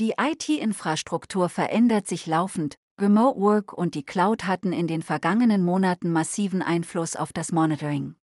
Die IT-Infrastruktur verändert sich laufend, Remote Work und die Cloud hatten in den vergangenen Monaten massiven Einfluss auf das Monitoring.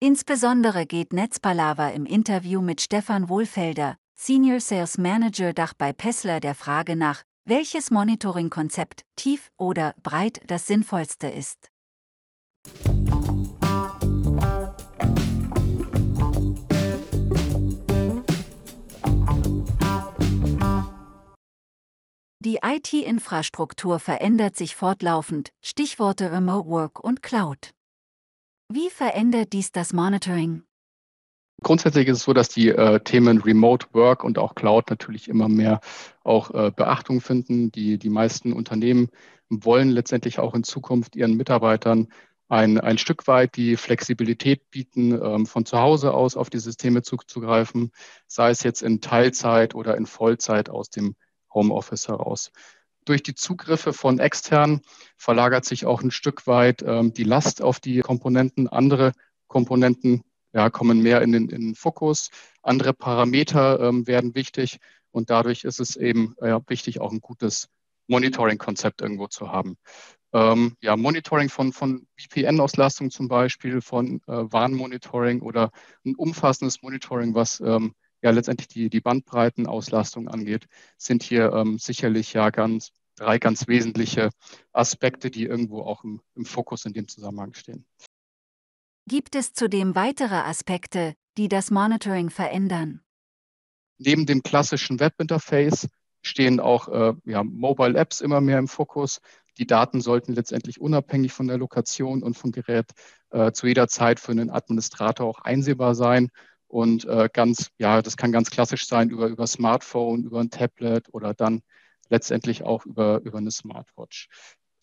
Insbesondere geht Netzpalava im Interview mit Stefan Wohlfelder, Senior Sales Manager Dach bei Pessler der Frage nach, welches Monitoring-Konzept, tief oder breit, das sinnvollste ist. Die IT-Infrastruktur verändert sich fortlaufend, Stichworte Remote Work und Cloud. Wie verändert dies das Monitoring? Grundsätzlich ist es so, dass die äh, Themen Remote Work und auch Cloud natürlich immer mehr auch äh, Beachtung finden. Die, die meisten Unternehmen wollen letztendlich auch in Zukunft ihren Mitarbeitern ein, ein Stück weit die Flexibilität bieten, ähm, von zu Hause aus auf die Systeme zuzugreifen, sei es jetzt in Teilzeit oder in Vollzeit aus dem Homeoffice heraus. Durch die Zugriffe von extern verlagert sich auch ein Stück weit ähm, die Last auf die Komponenten. Andere Komponenten ja, kommen mehr in den, in den Fokus. Andere Parameter ähm, werden wichtig und dadurch ist es eben ja, wichtig, auch ein gutes Monitoring-Konzept irgendwo zu haben. Ähm, ja, Monitoring von, von VPN-Auslastung zum Beispiel, von äh, Warnmonitoring oder ein umfassendes Monitoring, was ähm, ja letztendlich die, die Bandbreitenauslastung angeht, sind hier ähm, sicherlich ja ganz drei ganz wesentliche Aspekte, die irgendwo auch im, im Fokus in dem Zusammenhang stehen. Gibt es zudem weitere Aspekte, die das Monitoring verändern? Neben dem klassischen Webinterface stehen auch äh, ja, Mobile Apps immer mehr im Fokus. Die Daten sollten letztendlich unabhängig von der Lokation und vom Gerät äh, zu jeder Zeit für einen Administrator auch einsehbar sein. Und äh, ganz, ja, das kann ganz klassisch sein über, über Smartphone, über ein Tablet oder dann letztendlich auch über, über eine Smartwatch.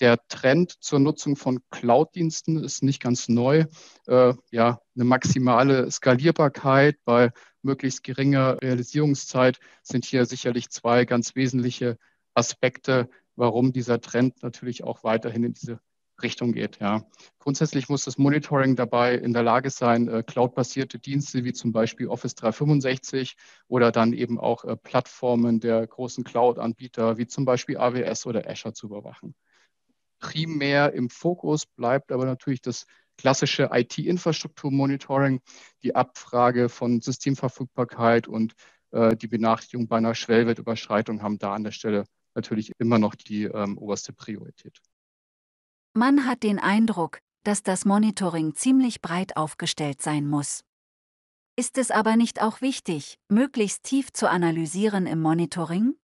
Der Trend zur Nutzung von Cloud-Diensten ist nicht ganz neu. Äh, ja, eine maximale Skalierbarkeit bei möglichst geringer Realisierungszeit sind hier sicherlich zwei ganz wesentliche Aspekte, warum dieser Trend natürlich auch weiterhin in diese Richtung geht. Ja. Grundsätzlich muss das Monitoring dabei in der Lage sein, äh, cloud-basierte Dienste wie zum Beispiel Office 365 oder dann eben auch äh, Plattformen der großen Cloud-Anbieter wie zum Beispiel AWS oder Azure zu überwachen. Primär im Fokus bleibt aber natürlich das klassische IT-Infrastruktur-Monitoring, die Abfrage von Systemverfügbarkeit und äh, die Benachrichtigung bei einer Schwellwertüberschreitung haben da an der Stelle natürlich immer noch die ähm, oberste Priorität. Man hat den Eindruck, dass das Monitoring ziemlich breit aufgestellt sein muss. Ist es aber nicht auch wichtig, möglichst tief zu analysieren im Monitoring?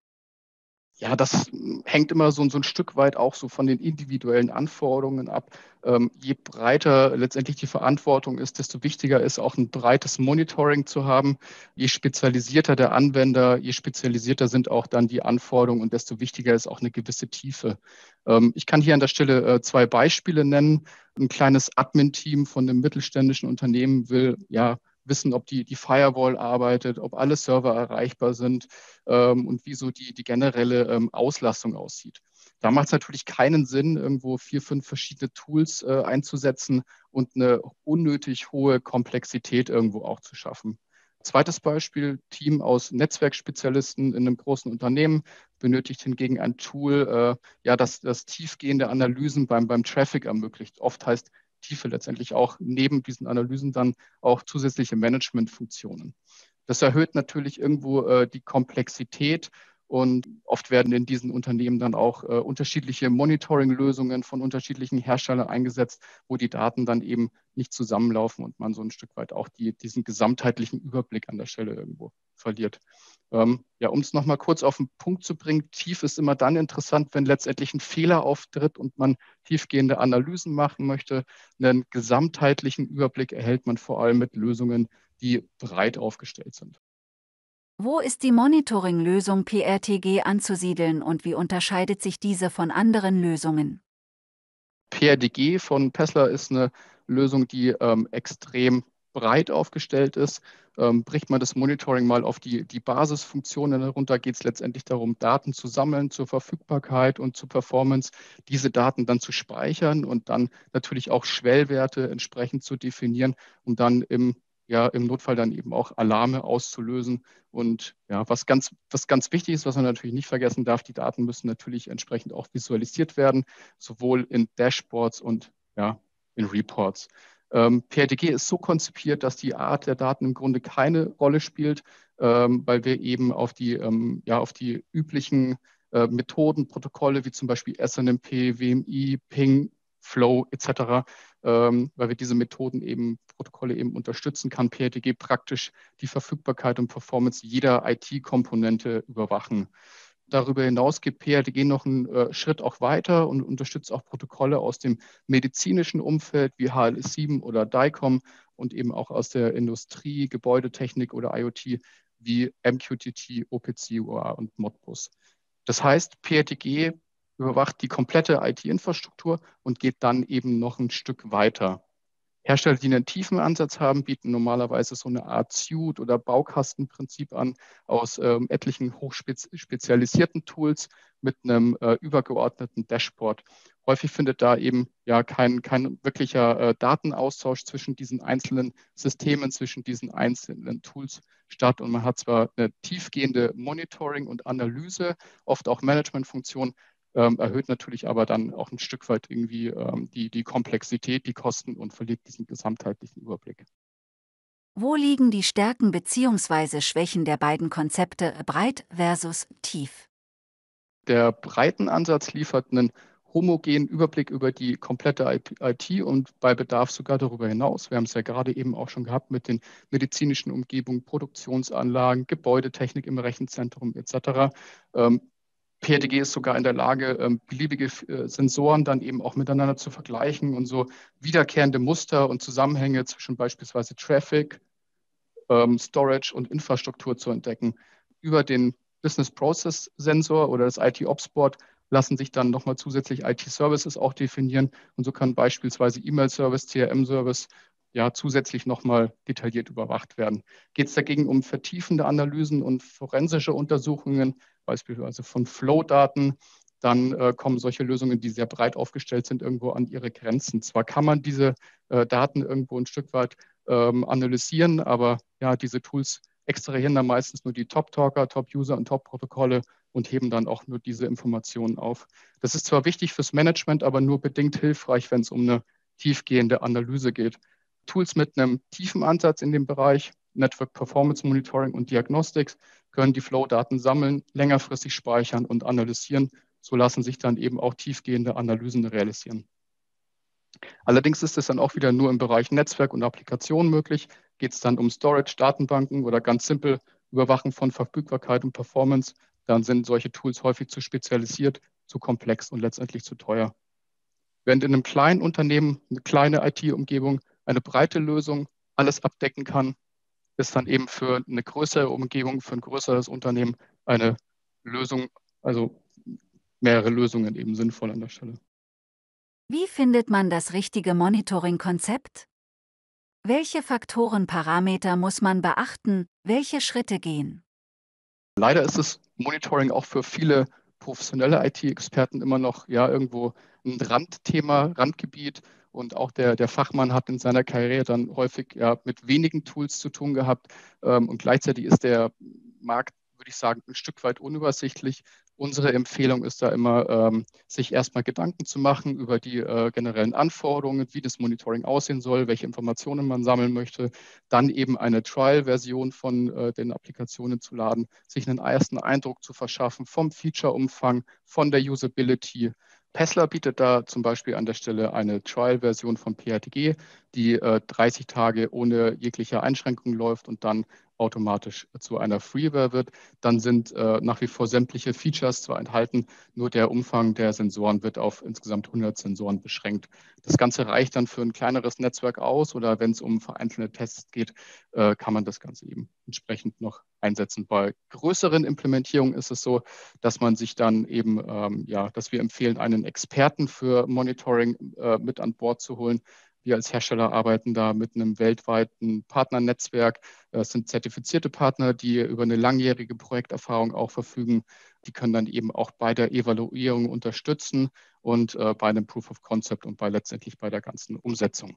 Ja, das hängt immer so, so, ein Stück weit auch so von den individuellen Anforderungen ab. Ähm, je breiter letztendlich die Verantwortung ist, desto wichtiger ist auch ein breites Monitoring zu haben. Je spezialisierter der Anwender, je spezialisierter sind auch dann die Anforderungen und desto wichtiger ist auch eine gewisse Tiefe. Ähm, ich kann hier an der Stelle äh, zwei Beispiele nennen. Ein kleines Admin-Team von einem mittelständischen Unternehmen will ja wissen, ob die, die Firewall arbeitet, ob alle Server erreichbar sind ähm, und wie so die, die generelle ähm, Auslastung aussieht. Da macht es natürlich keinen Sinn, irgendwo vier, fünf verschiedene Tools äh, einzusetzen und eine unnötig hohe Komplexität irgendwo auch zu schaffen. Zweites Beispiel, Team aus Netzwerkspezialisten in einem großen Unternehmen benötigt hingegen ein Tool, äh, ja, das, das tiefgehende Analysen beim, beim Traffic ermöglicht. Oft heißt Tiefe letztendlich auch neben diesen Analysen dann auch zusätzliche Managementfunktionen. Das erhöht natürlich irgendwo äh, die Komplexität und oft werden in diesen Unternehmen dann auch äh, unterschiedliche Monitoring-Lösungen von unterschiedlichen Herstellern eingesetzt, wo die Daten dann eben nicht zusammenlaufen und man so ein Stück weit auch die, diesen gesamtheitlichen Überblick an der Stelle irgendwo verliert. Ähm, ja, um es nochmal kurz auf den Punkt zu bringen, tief ist immer dann interessant, wenn letztendlich ein Fehler auftritt und man tiefgehende Analysen machen möchte. Einen gesamtheitlichen Überblick erhält man vor allem mit Lösungen, die breit aufgestellt sind. Wo ist die Monitoring-Lösung PRTG anzusiedeln und wie unterscheidet sich diese von anderen Lösungen? PRDG von Pessler ist eine Lösung, die ähm, extrem breit aufgestellt ist. Ähm, bricht man das Monitoring mal auf die, die Basisfunktionen herunter, geht es letztendlich darum, Daten zu sammeln zur Verfügbarkeit und zur Performance, diese Daten dann zu speichern und dann natürlich auch Schwellwerte entsprechend zu definieren, um dann im ja im Notfall dann eben auch Alarme auszulösen. Und ja, was ganz, was ganz wichtig ist, was man natürlich nicht vergessen darf, die Daten müssen natürlich entsprechend auch visualisiert werden, sowohl in Dashboards und ja, in Reports. Ähm, PRTG ist so konzipiert, dass die Art der Daten im Grunde keine Rolle spielt, ähm, weil wir eben auf die, ähm, ja, auf die üblichen äh, Methoden, Protokolle wie zum Beispiel SNMP, WMI, Ping, Flow etc., ähm, weil wir diese Methoden eben, Protokolle eben unterstützen, kann PRTG praktisch die Verfügbarkeit und Performance jeder IT-Komponente überwachen. Darüber hinaus geht PRTG noch einen äh, Schritt auch weiter und unterstützt auch Protokolle aus dem medizinischen Umfeld wie HLS7 oder DICOM und eben auch aus der Industrie, Gebäudetechnik oder IoT wie MQTT, OPC, UA und Modbus. Das heißt, PRTG überwacht die komplette IT-Infrastruktur und geht dann eben noch ein Stück weiter. Hersteller, die einen tiefen Ansatz haben, bieten normalerweise so eine Art Suite- oder Baukastenprinzip an aus ähm, etlichen hochspezialisierten Tools mit einem äh, übergeordneten Dashboard. Häufig findet da eben ja kein, kein wirklicher äh, Datenaustausch zwischen diesen einzelnen Systemen, zwischen diesen einzelnen Tools statt. Und man hat zwar eine tiefgehende Monitoring und Analyse, oft auch Managementfunktion, ähm, erhöht natürlich aber dann auch ein Stück weit irgendwie ähm, die, die Komplexität, die Kosten und verliert diesen gesamtheitlichen Überblick. Wo liegen die Stärken bzw. Schwächen der beiden Konzepte breit versus tief? Der Breitenansatz liefert einen homogenen Überblick über die komplette IT und bei Bedarf sogar darüber hinaus. Wir haben es ja gerade eben auch schon gehabt mit den medizinischen Umgebungen, Produktionsanlagen, Gebäudetechnik im Rechenzentrum etc. PRTG ist sogar in der Lage, ähm, beliebige äh, Sensoren dann eben auch miteinander zu vergleichen und so wiederkehrende Muster und Zusammenhänge zwischen beispielsweise Traffic, ähm, Storage und Infrastruktur zu entdecken. Über den Business Process Sensor oder das IT Ops Board lassen sich dann nochmal zusätzlich IT Services auch definieren und so kann beispielsweise E-Mail Service, CRM Service ja zusätzlich nochmal detailliert überwacht werden. Geht es dagegen um vertiefende Analysen und forensische Untersuchungen, beispielsweise von Flow-Daten, dann äh, kommen solche Lösungen, die sehr breit aufgestellt sind, irgendwo an ihre Grenzen. Zwar kann man diese äh, Daten irgendwo ein Stück weit ähm, analysieren, aber ja, diese Tools extrahieren dann meistens nur die Top-Talker, Top-User und Top-Protokolle und heben dann auch nur diese Informationen auf. Das ist zwar wichtig fürs Management, aber nur bedingt hilfreich, wenn es um eine tiefgehende Analyse geht. Tools mit einem tiefen Ansatz in dem Bereich Network Performance Monitoring und Diagnostics können die Flow-Daten sammeln, längerfristig speichern und analysieren. So lassen sich dann eben auch tiefgehende Analysen realisieren. Allerdings ist es dann auch wieder nur im Bereich Netzwerk und Applikation möglich. Geht es dann um Storage, Datenbanken oder ganz simpel Überwachen von Verfügbarkeit und Performance, dann sind solche Tools häufig zu spezialisiert, zu komplex und letztendlich zu teuer. Während in einem kleinen Unternehmen eine kleine IT-Umgebung eine breite Lösung alles abdecken kann, ist dann eben für eine größere Umgebung, für ein größeres Unternehmen eine Lösung, also mehrere Lösungen eben sinnvoll an der Stelle. Wie findet man das richtige Monitoring-Konzept? Welche Faktoren, Parameter muss man beachten? Welche Schritte gehen? Leider ist das Monitoring auch für viele professionelle IT-Experten immer noch ja irgendwo ein Randthema, Randgebiet. Und auch der, der Fachmann hat in seiner Karriere dann häufig ja, mit wenigen Tools zu tun gehabt. Ähm, und gleichzeitig ist der Markt, würde ich sagen, ein Stück weit unübersichtlich. Unsere Empfehlung ist da immer, ähm, sich erstmal Gedanken zu machen über die äh, generellen Anforderungen, wie das Monitoring aussehen soll, welche Informationen man sammeln möchte, dann eben eine Trial-Version von äh, den Applikationen zu laden, sich einen ersten Eindruck zu verschaffen vom Feature-Umfang, von der Usability Pessler bietet da zum Beispiel an der Stelle eine Trial-Version von PRTG, die äh, 30 Tage ohne jegliche Einschränkung läuft und dann automatisch zu einer Freeware wird. Dann sind äh, nach wie vor sämtliche Features zwar enthalten, nur der Umfang der Sensoren wird auf insgesamt 100 Sensoren beschränkt. Das Ganze reicht dann für ein kleineres Netzwerk aus oder wenn es um vereinzelte Tests geht, äh, kann man das Ganze eben entsprechend noch einsetzen. Bei größeren Implementierungen ist es so, dass man sich dann eben, ähm, ja, dass wir empfehlen, einen Experten für Monitoring äh, mit an Bord zu holen, wir als Hersteller arbeiten da mit einem weltweiten Partnernetzwerk. Es sind zertifizierte Partner, die über eine langjährige Projekterfahrung auch verfügen. Die können dann eben auch bei der Evaluierung unterstützen und äh, bei einem Proof of Concept und bei letztendlich bei der ganzen Umsetzung.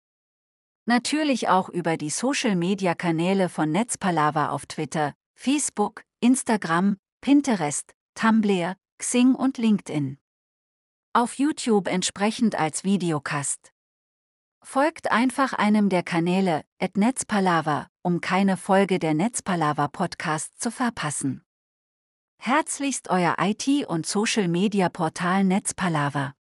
Natürlich auch über die Social-Media-Kanäle von Netzpalava auf Twitter, Facebook, Instagram, Pinterest, Tumblr, Xing und LinkedIn. Auf YouTube entsprechend als Videocast. Folgt einfach einem der Kanäle, at Netzpalava, um keine Folge der Netzpalava Podcast zu verpassen. Herzlichst euer IT- und Social-Media-Portal Netzpalava.